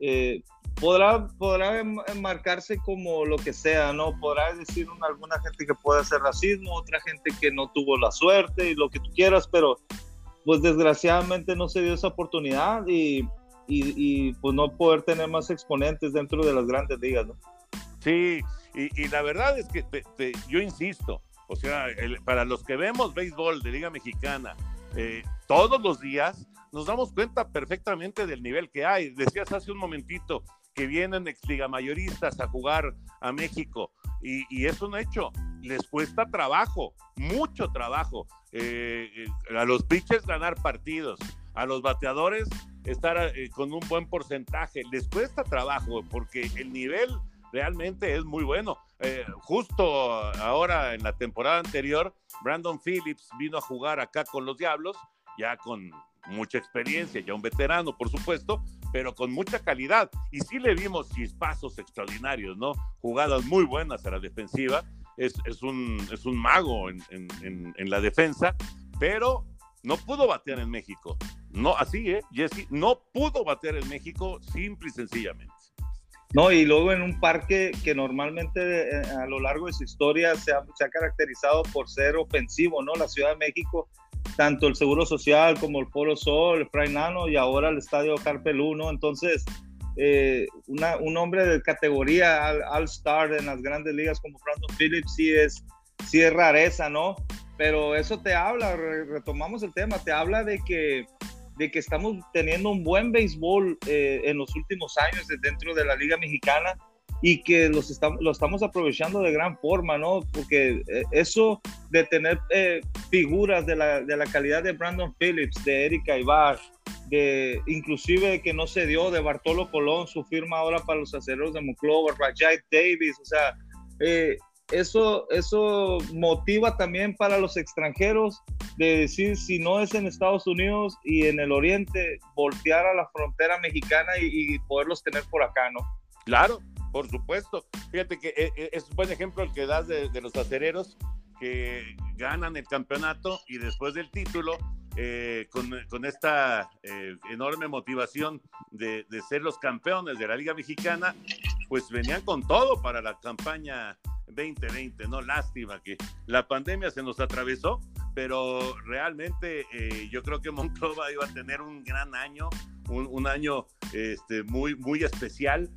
eh, podrá, podrá marcarse como lo que sea, ¿no? Podrá decir alguna gente que puede hacer racismo, otra gente que no tuvo la suerte y lo que tú quieras, pero pues desgraciadamente no se dio esa oportunidad y, y, pues no poder tener más exponentes dentro de las grandes ligas, ¿no? Sí, y, la verdad es que yo insisto, o sea, para los que vemos béisbol de Liga Mexicana eh, todos los días, nos damos cuenta perfectamente del nivel que hay. Decías hace un momentito que vienen ex liga mayoristas a jugar a México y, y es un hecho, les cuesta trabajo, mucho trabajo. Eh, eh, a los pitchers ganar partidos, a los bateadores estar eh, con un buen porcentaje. Les cuesta trabajo porque el nivel realmente es muy bueno. Justo ahora en la temporada anterior, Brandon Phillips vino a jugar acá con los Diablos, ya con mucha experiencia, ya un veterano, por supuesto, pero con mucha calidad. Y sí le vimos chispazos extraordinarios, ¿no? Jugadas muy buenas a la defensiva es, un, es un mago en, en, la defensa, pero no pudo batear en México. No, así, ¿eh? Jesse, no pudo batear en México simple y sencillamente. No, y luego en un parque que normalmente eh, a lo largo de su historia se ha, caracterizado por ser ofensivo, ¿no? La Ciudad de México, tanto el Seguro Social como el Polo Sol, el Fray Nano y ahora el Estadio Carpel 1. Entonces, eh, un hombre de categoría all-star en las grandes ligas como Brandon Phillips sí es, sí es rareza, ¿no? Pero eso te habla, retomamos el tema, te habla de que, de que estamos teniendo un buen béisbol eh, en los últimos años dentro de la Liga Mexicana y que los estamos, lo estamos aprovechando de gran forma, ¿no? Porque eh, eso de tener figuras de la, de la, calidad de Brandon Phillips, de Erika Ibar, de inclusive que no se dio de Bartolo Colón, su firma ahora para los acereros de Monclova, Rajai Davis, o sea, eh, eso, eso motiva también para los extranjeros de decir si no es en Estados Unidos y en el Oriente, voltear a la frontera mexicana y, poderlos tener por acá, ¿no? Claro, por supuesto. Fíjate que eh, eh, es un buen ejemplo el que das de, de los acereros que ganan el campeonato y después del título eh, con, esta eh, enorme motivación de, ser los campeones de la Liga Mexicana, pues venían con todo para la campaña 2020, ¿no? Lástima que la pandemia se nos atravesó, pero realmente eh, yo creo que Monclova iba a tener un gran año, un, año este, muy, muy especial,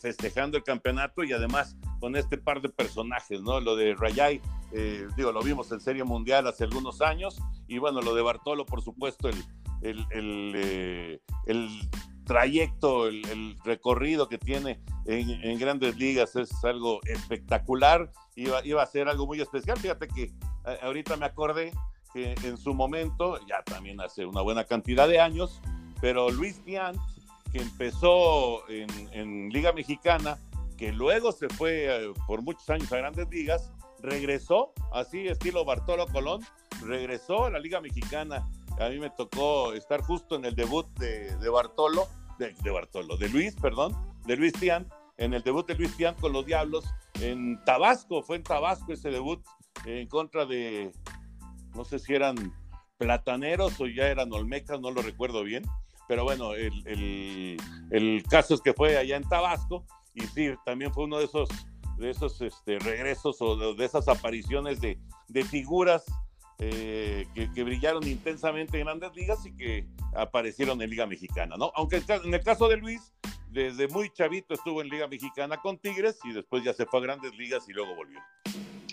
festejando el campeonato y además con este par de personajes, ¿no? Lo de Rayay, eh, digo, lo vimos en Serie Mundial hace algunos años, y bueno, lo de Bartolo, por supuesto, el, eh, el trayecto, el, recorrido que tiene en, grandes ligas es algo espectacular, iba, iba a ser algo muy especial. Fíjate que ahorita me acordé que en su momento, ya también hace una buena cantidad de años, pero Luis Piant, que empezó en, en Liga Mexicana, que luego se fue eh, por muchos años a grandes ligas, regresó, así estilo Bartolo Colón, regresó a la Liga Mexicana a mí me tocó estar justo en el debut de, Bartolo, de, Bartolo, de Luis, perdón, de Luis Tian, en el debut de Luis Tian con los Diablos en Tabasco, fue en Tabasco ese debut en contra de, no sé si eran plataneros o ya eran olmecas, no lo recuerdo bien, pero bueno, el, caso es que fue allá en Tabasco y sí, también fue uno de esos, de esos este, regresos o de, esas apariciones de, de figuras eh, que, brillaron intensamente en grandes ligas y que aparecieron en Liga Mexicana, ¿no? Aunque en el caso de Luis, desde muy chavito estuvo en Liga Mexicana con Tigres y después ya se fue a grandes ligas y luego volvió.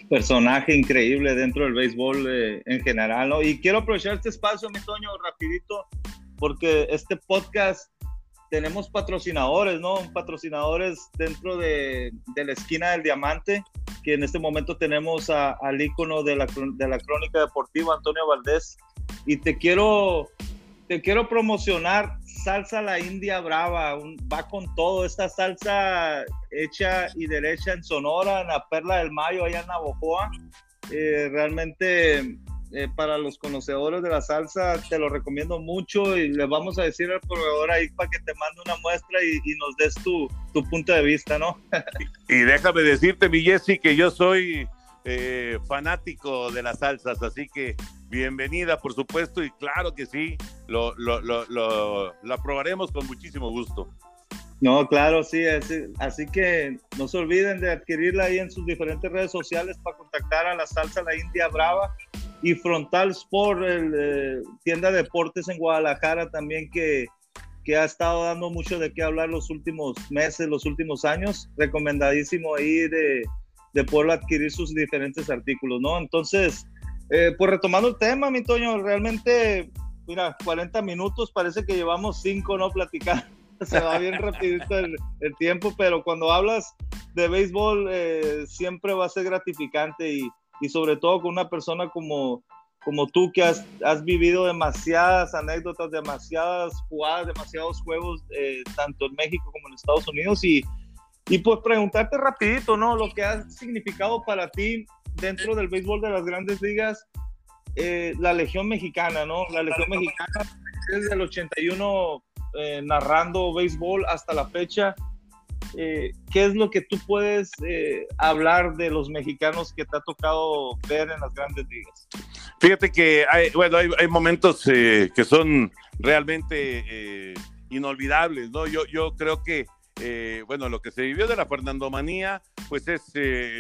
Personaje increíble dentro del béisbol eh, en general, ¿no? Y quiero aprovechar este espacio, mi Toño, rapidito, porque este podcast tenemos patrocinadores, ¿no? Patrocinadores dentro de, de la esquina del diamante que en este momento tenemos al ícono de la, de la crónica deportiva, Antonio Valdés, y te quiero, te quiero promocionar Salsa La India Brava, va con todo, esta salsa hecha y derecha en Sonora, en la Perla del Mayo, allá en Navojoa, eh, realmente eh, para los conocedores de la salsa, te lo recomiendo mucho y le vamos a decir al proveedor ahí para que te mande una muestra y, nos des tu, tu, punto de vista, ¿no? y, déjame decirte, mi Jessy, que yo soy eh, fanático de las salsas, así que bienvenida, por supuesto, y claro que sí, lo, lo, lo, lo probaremos con muchísimo gusto. No, claro, sí, así, así, que no se olviden de adquirirla ahí en sus diferentes redes sociales para contactar a la salsa La India Brava y Frontal Sport, el, eh, tienda de deportes en Guadalajara también que, que, ha estado dando mucho de qué hablar los últimos meses, los últimos años. Recomendadísimo ahí de, de poder adquirir sus diferentes artículos, ¿no? Entonces, eh, pues retomando el tema, mi Toño, realmente, mira, 40 minutos, parece que llevamos 5, ¿no? Platicar. Se va bien rapidito el, el, tiempo, pero cuando hablas de béisbol eh, siempre va a ser gratificante y, y sobre todo con una persona como, como tú que has, has vivido demasiadas anécdotas, demasiadas jugadas, demasiados juegos, eh, tanto en México como en Estados Unidos y, y pues preguntarte rapidito, ¿no? Lo que ha significado para ti dentro del béisbol de las grandes ligas, eh, la Legión Mexicana, ¿no? La Legión Mexicana desde el 81 eh, narrando béisbol hasta la fecha. Eh, ¿qué es lo que tú puedes eh, hablar de los mexicanos que te ha tocado ver en las grandes ligas? Fíjate que hay, bueno, hay, momentos eh, que son realmente inolvidables, ¿no? Yo, yo creo que, bueno, lo que se vivió de la Fernandomanía, pues es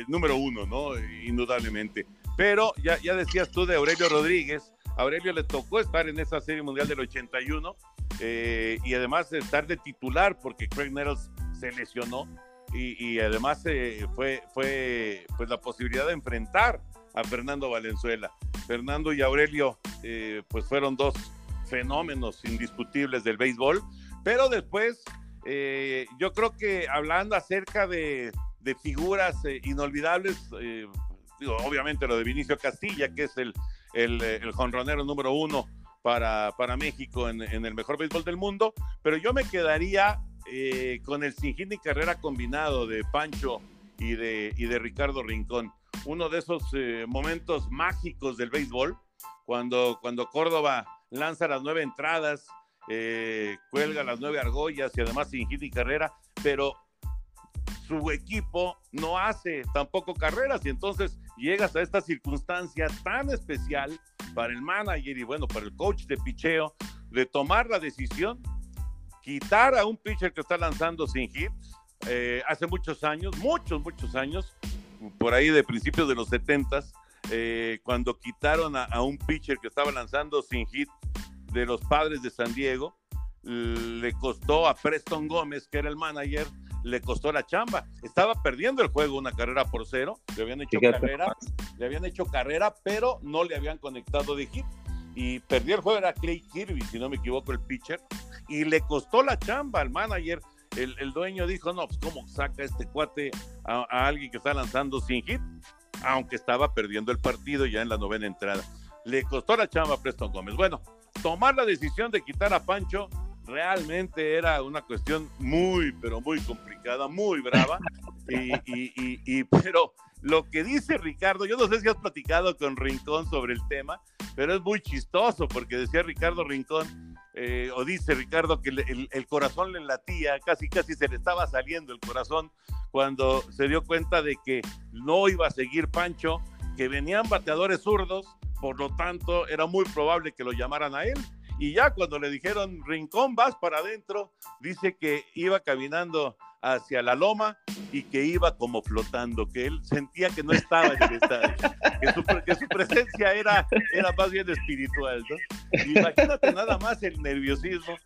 número uno, ¿no? Indudablemente. Pero ya, ya decías tú de Aurelio Rodríguez, a Aurelio le tocó estar en esa serie mundial del 81 y además estar de titular porque Craig Nettles se lesionó y, además eh, fue, fue pues la posibilidad de enfrentar a Fernando Valenzuela. Fernando y Aurelio eh, pues fueron dos fenómenos indiscutibles del béisbol, pero después eh, yo creo que hablando acerca de, figuras inolvidables, obviamente lo de Vinicio Castilla, que es el, el, el jonronero número uno para, para México en, en, el mejor béisbol del mundo, pero yo me quedaría eh, con el Singini Carrera combinado de Pancho y de, y Ricardo Rincón. Uno de esos eh, momentos mágicos del béisbol, cuando, cuando Córdoba lanza las nueve entradas, eh, cuelga las nueve argollas y además Singini Carrera, pero su equipo no hace tampoco carreras y entonces llegas a esta circunstancia tan especial para el manager y bueno, para el coach de picheo de tomar la decisión quitar a un pitcher que está lanzando sin hits eh, hace muchos años, muchos, muchos años, por ahí de principios de los 70 eh, cuando quitaron a, un pitcher que estaba lanzando sin hit de los padres de San Diego, le costó a Preston Gómez, que era el manager, le costó la chamba. Estaba perdiendo el juego una carrera por cero, le habían hecho carrera, le habían hecho carrera, pero no le habían conectado de hit. Y perdió el juego, era Clay Kirby, si no me equivoco, el pitcher, y le costó la chamba al manager. El, el dueño dijo, no, pues cómo saca este cuate a, a alguien que está lanzando sin hit, aunque estaba perdiendo el partido ya en la novena entrada. Le costó la chamba a Preston Gómez. Bueno, tomar la decisión de quitar a Pancho realmente era una cuestión muy, pero muy complicada, muy brava. Y, y, y, pero lo que dice Ricardo, yo no sé si has platicado con Rincón sobre el tema, pero es muy chistoso porque decía Ricardo Rincón, eh, o dice Ricardo que el, el, corazón le latía, casi casi se le estaba saliendo el corazón cuando se dio cuenta de que no iba a seguir Pancho, que venían bateadores zurdos, por lo tanto era muy probable que lo llamaran a él. Y ya cuando le dijeron, Rincón, vas para adentro, dice que iba caminando hacia la loma y que iba como flotando, que él sentía que no estaba en el estadio, que su, que su presencia era, era más bien espiritual. ¿no? Imagínate nada más el nerviosismo.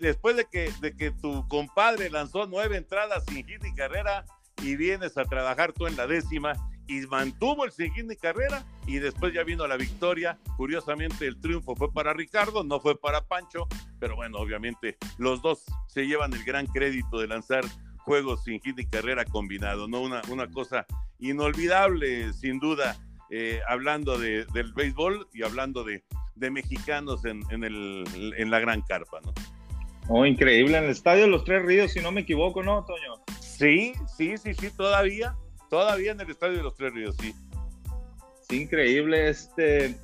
Después de que, de que tu compadre lanzó nueve entradas sin hit y carrera y vienes a trabajar tú en la décima y mantuvo el siguiente carrera y después ya vino la victoria. Curiosamente el triunfo fue para Ricardo, no fue para Pancho, pero bueno, obviamente los dos se llevan el gran crédito de lanzar juegos sin hit y carrera combinado, ¿no? Una, una cosa inolvidable, sin duda, eh, hablando de, del béisbol y hablando de, de mexicanos en, en, el, en la gran carpa, ¿no? Oh, increíble, en el Estadio de los Tres Ríos, si no me equivoco, ¿no, Toño? Sí, sí, sí, sí, todavía Todavía en el Estadio de los Tres Ríos, sí. Sí, increíble. Este,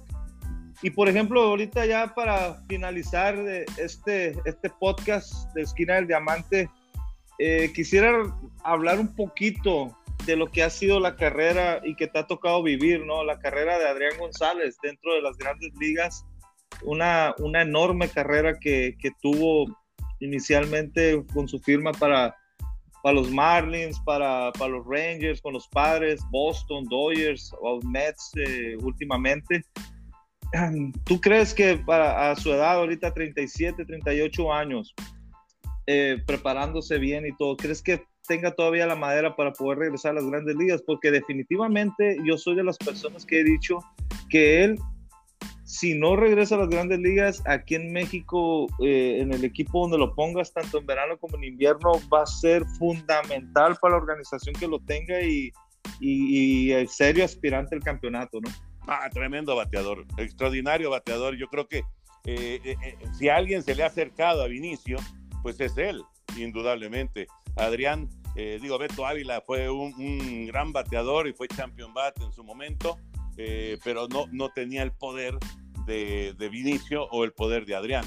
y por ejemplo, ahorita ya para finalizar este, este podcast de Esquina del Diamante, eh, quisiera hablar un poquito de lo que ha sido la carrera y que te ha tocado vivir, ¿no? La carrera de Adrián González dentro de las grandes ligas. Una, una enorme carrera que, que tuvo inicialmente con su firma para para los Marlins, para, para, los Rangers, con los Padres, Boston, Dodgers, o Mets eh, últimamente. ¿Tú crees que para a su edad, ahorita 37, 38 años, eh, preparándose bien y todo, crees que tenga todavía la madera para poder regresar a las grandes ligas? Porque definitivamente yo soy de las personas que he dicho que él si no regresa a las grandes ligas, aquí en México, eh, en el equipo donde lo pongas, tanto en verano como en invierno, va a ser fundamental para la organización que lo tenga y, y, el serio aspirante al campeonato, ¿no? Ah, tremendo bateador, extraordinario bateador. Yo creo que eh, eh, si a alguien se le ha acercado a Vinicio, pues es él, indudablemente. Adrián, digo, Beto Ávila fue un, gran bateador y fue champion bat en su momento, pero no, no tenía el poder de, Vinicio o el poder de Adrián.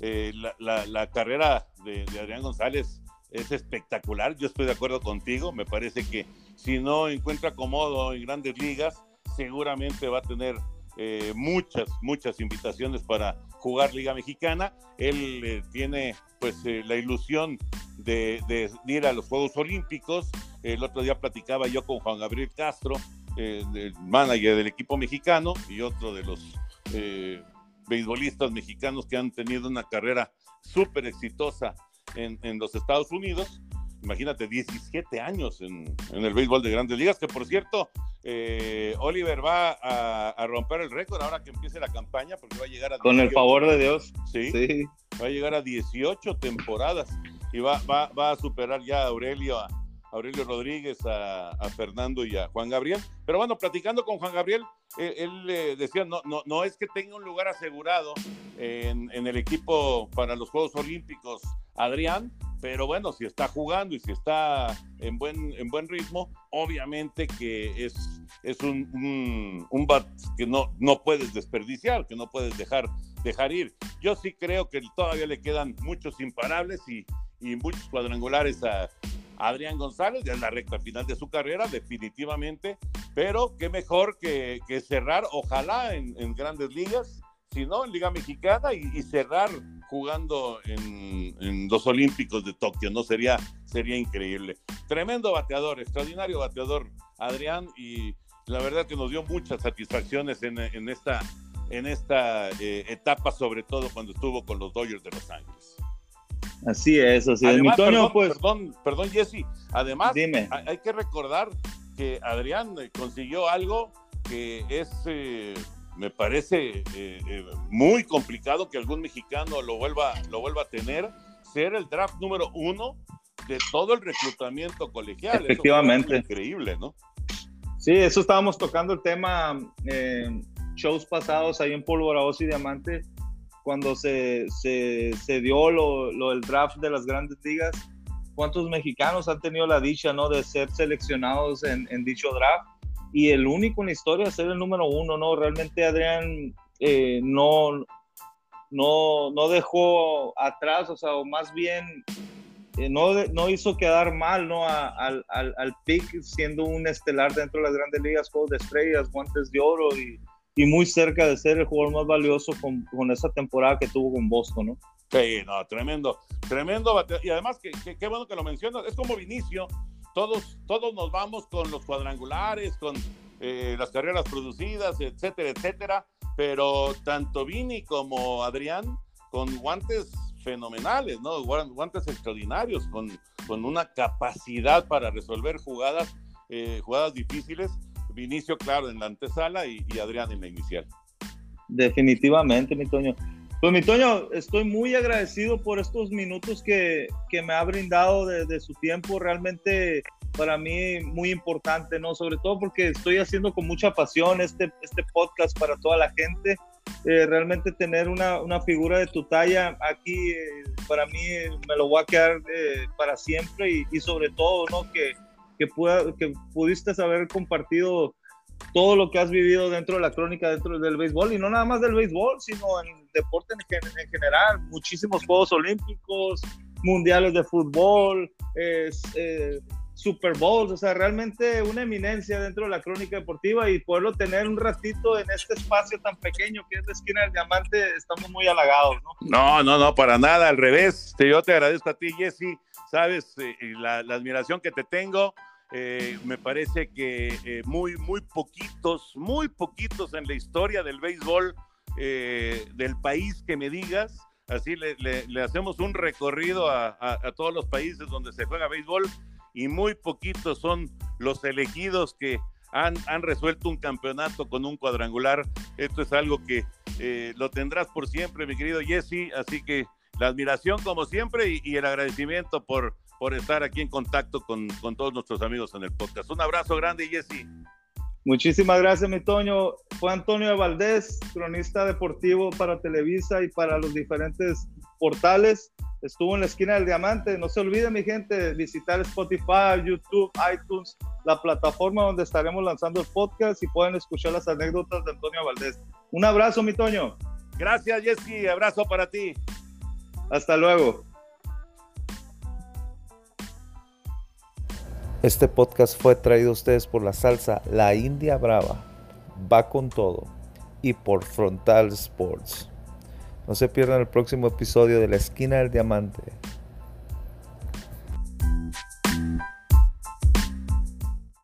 Eh, la, carrera de, Adrián González es espectacular, yo estoy de acuerdo contigo, me parece que si no encuentra acomodo en grandes ligas, seguramente va a tener eh, muchas, muchas invitaciones para jugar Liga Mexicana. Él eh, tiene pues la ilusión de, de, ir a los Juegos Olímpicos. El otro día platicaba yo con Juan Gabriel Castro, el manager del equipo mexicano y otro de los eh, beisbolistas mexicanos que han tenido una carrera súper exitosa en, en, los Estados Unidos. Imagínate, 17 años en, en, el béisbol de grandes ligas, que por cierto, eh, Oliver va a, a, romper el récord ahora que empiece la campaña, porque va a llegar a... 18, Con el favor de Dios. Sí, sí, va a llegar a 18 temporadas y va, va, va a superar ya a Aurelio a, Aurelio Rodríguez, a, Fernando y a Juan Gabriel. Pero bueno, platicando con Juan Gabriel, él, eh, decía, no, no, no es que tenga un lugar asegurado en, en, el equipo para los Juegos Olímpicos, Adrián, pero bueno, si está jugando y si está en buen, en buen ritmo, obviamente que es, es un, un, un bat que no, no puedes desperdiciar, que no puedes dejar, dejar ir. Yo sí creo que todavía le quedan muchos imparables y, y muchos cuadrangulares a, Adrián González, ya en la recta final de su carrera, definitivamente, pero qué mejor que, cerrar, ojalá en, grandes ligas, si no, en Liga Mexicana y, cerrar jugando en, los Olímpicos de Tokio, ¿no? Sería, sería increíble. Tremendo bateador, extraordinario bateador, Adrián, y la verdad que nos dio muchas satisfacciones en, en esta, en esta eh, etapa, sobre todo cuando estuvo con los Dodgers de Los Ángeles. Así es, así es. Mi Toño, perdón, pues. Perdón, perdón, Jesse. Además, Dime. hay que recordar que Adrián eh, consiguió algo que es, eh, me parece, eh, muy complicado que algún mexicano lo vuelva, lo vuelva a tener, ser el draft número uno de todo el reclutamiento colegial. Efectivamente. increíble, ¿no? Sí, eso estábamos tocando el tema en shows pasados ahí en Polvorosa y Diamante, cuando se, se, se dio lo, lo, del draft de las grandes ligas. ¿Cuántos mexicanos han tenido la dicha ¿no? de ser seleccionados en, en dicho draft? Y el único en la historia ser el número uno, ¿no? Realmente Adrián eh, no, no, no dejó atrás, o sea, o más bien eh, no, no, hizo quedar mal ¿no? al, al, al, pick siendo un estelar dentro de las grandes ligas, juegos de estrellas, guantes de oro y, y muy cerca de ser el jugador más valioso con, con, esa temporada que tuvo con Boston, ¿no? Sí, no, tremendo, tremendo. Y además, qué que bueno que lo mencionas, es como Vinicio, todos, todos nos vamos con los cuadrangulares, con eh, las carreras producidas, etcétera, etcétera, pero tanto Vini como Adrián con guantes fenomenales, ¿no? Guantes extraordinarios, con, con una capacidad para resolver jugadas, eh, jugadas difíciles. Vinicio, claro, en la antesala y, y, Adrián en la inicial. Definitivamente, mi Toño. Pues mi Toño, estoy muy agradecido por estos minutos que, que me ha brindado de, de, su tiempo. Realmente para mí muy importante, ¿no? Sobre todo porque estoy haciendo con mucha pasión este, este podcast para toda la gente. Eh, realmente tener una, una, figura de tu talla aquí, eh, para mí me lo voy a quedar eh, para siempre y, y, sobre todo, ¿no? Que, que, pueda, que pudiste haber compartido todo lo que has vivido dentro de la crónica, dentro del béisbol, y no nada más del béisbol, sino en deporte en, en general, muchísimos Juegos Olímpicos, mundiales de fútbol, eh, Super Bowls, o sea, realmente una eminencia dentro de la crónica deportiva y poderlo tener un ratito en este espacio tan pequeño que es la esquina del diamante, estamos muy halagados, ¿no? No, no, no, para nada, al revés. Yo te agradezco a ti, Jesse, sabes, eh, la, admiración que te tengo. Eh, me parece que eh, muy, muy poquitos, muy poquitos en la historia del béisbol del país que me digas. Así le, hacemos un recorrido a, a, todos los países donde se juega béisbol y muy poquitos son los elegidos que han, han, resuelto un campeonato con un cuadrangular. Esto es algo que lo tendrás por siempre, mi querido Jesse. Así que la admiración como siempre y, y el agradecimiento por, por estar aquí en contacto con, con, todos nuestros amigos en el podcast. Un abrazo grande, Jesse. Muchísimas gracias, mi Toño. Fue Antonio Valdés, cronista deportivo para Televisa y para los diferentes portales estuvo en la esquina del diamante. No se olviden, mi gente, visitar Spotify, YouTube, iTunes, la plataforma donde estaremos lanzando el podcast y pueden escuchar las anécdotas de Antonio Valdés. Un abrazo, mi Toño. Gracias, Jesse. Abrazo para ti. Hasta luego. Este podcast fue traído a ustedes por la salsa La India Brava, va con todo, y por Frontal Sports. No se pierdan el próximo episodio de La Esquina del Diamante.